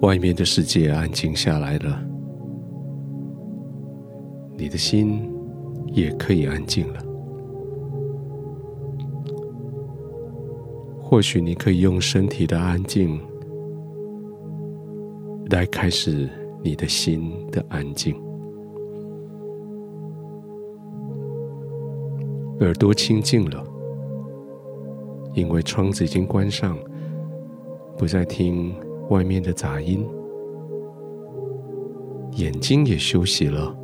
外面的世界安静下来了，你的心也可以安静了。或许你可以用身体的安静来开始你的心的安静。耳朵清静了，因为窗子已经关上，不再听外面的杂音。眼睛也休息了，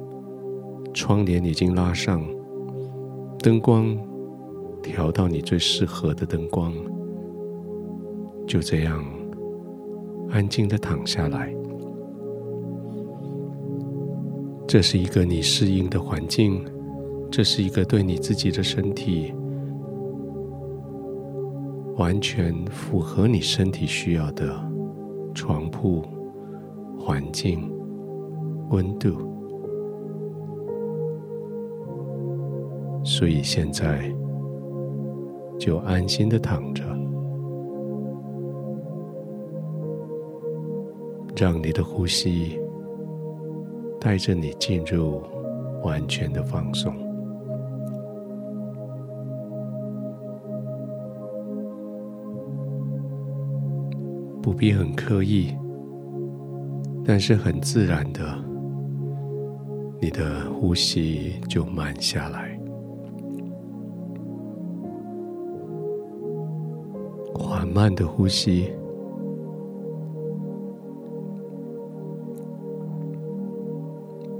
窗帘已经拉上，灯光调到你最适合的灯光。就这样安静的躺下来，这是一个你适应的环境，这是一个对你自己的身体完全符合你身体需要的床铺、环境、温度，所以现在就安心的躺着。让你的呼吸带着你进入完全的放松，必很刻意，但是很自然的，你的呼吸就慢下来，缓慢的呼吸。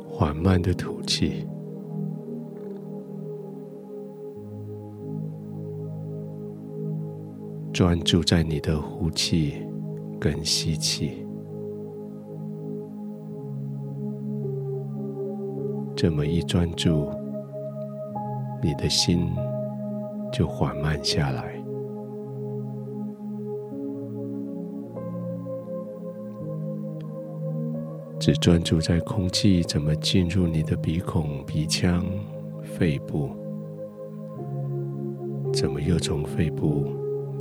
缓慢的吐气，专注在你的呼气跟吸气，这么一专注，你的心就缓慢下来。只专注在空气怎么进入你的鼻孔、鼻腔、肺部，怎么又从肺部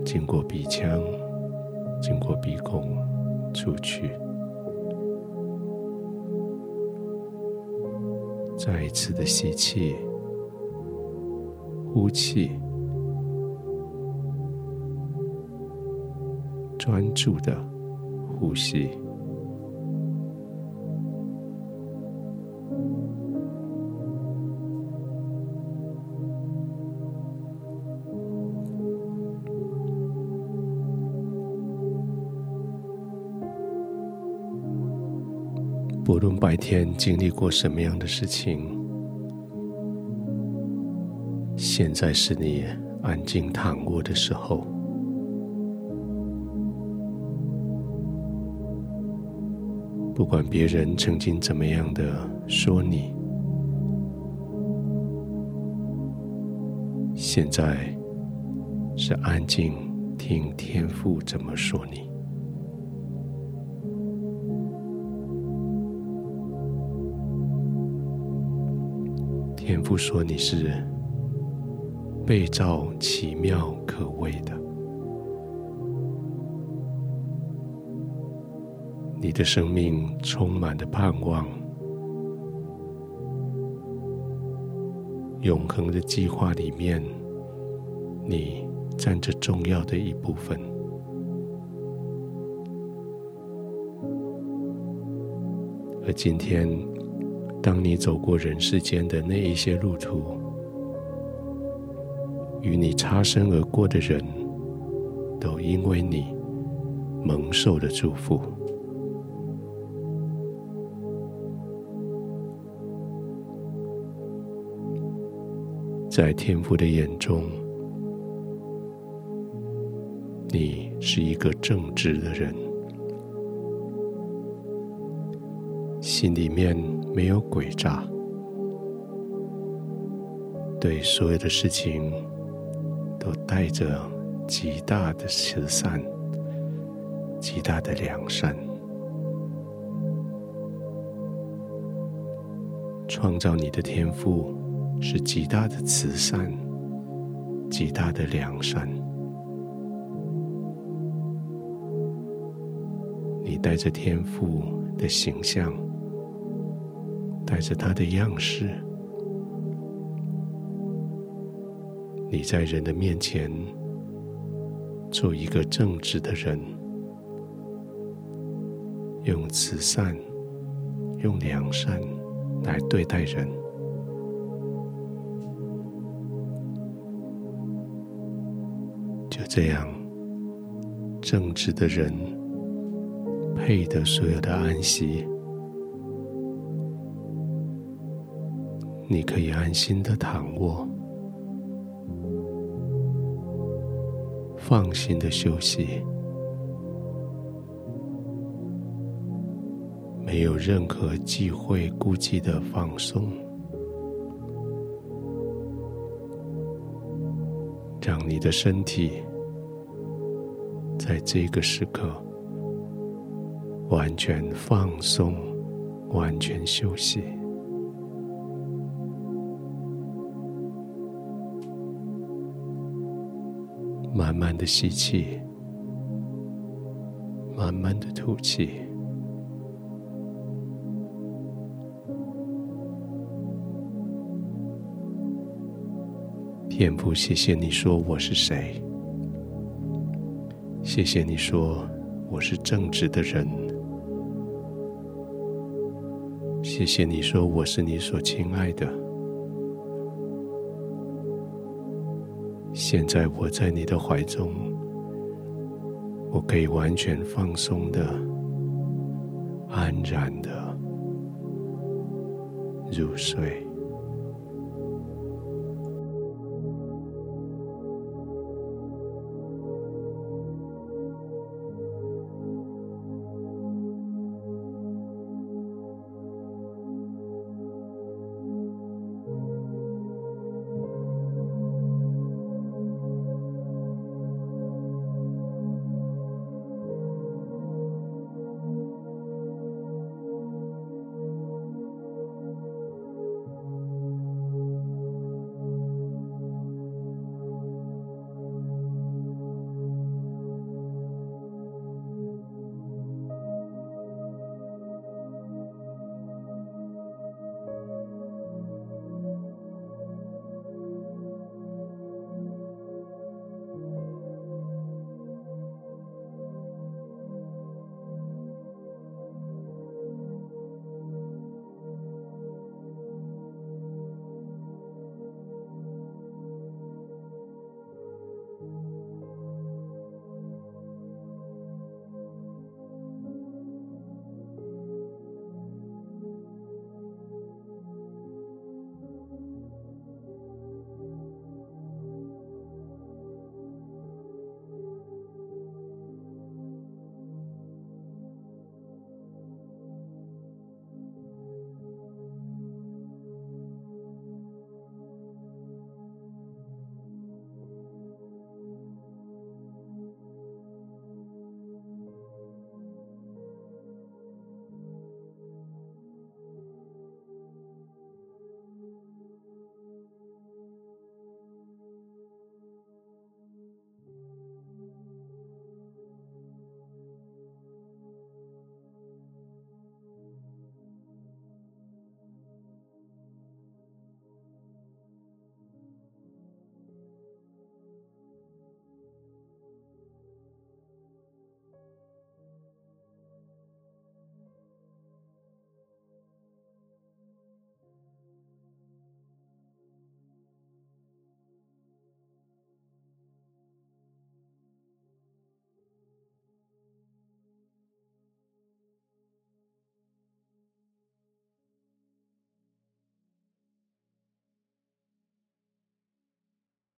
经过鼻腔、经过鼻孔出去。再一次的吸气、呼气，专注的呼吸。不论白天经历过什么样的事情，现在是你安静躺卧的时候。不管别人曾经怎么样的说你，现在是安静听天父怎么说你。天父说：“你是被造奇妙可畏的，你的生命充满了盼望，永恒的计划里面，你占着重要的一部分。而今天。”当你走过人世间的那一些路途，与你擦身而过的人，都因为你蒙受了祝福。在天父的眼中，你是一个正直的人。心里面没有诡诈，对所有的事情都带着极大的慈善、极大的良善。创造你的天赋是极大的慈善、极大的良善。你带着天赋的形象，带着他的样式，你在人的面前做一个正直的人，用慈善、用良善来对待人。就这样，正直的人配得所有的安息。你可以安心的躺卧，放心的休息，没有任何忌讳、顾忌的放松，让你的身体在这个时刻完全放松，完全休息。慢慢的吸气，慢慢的吐气。天父，谢谢你说我是谁？谢谢你说我是正直的人。谢谢你说我是你所亲爱的。现在我在你的怀中，我可以完全放松的、安然的入睡。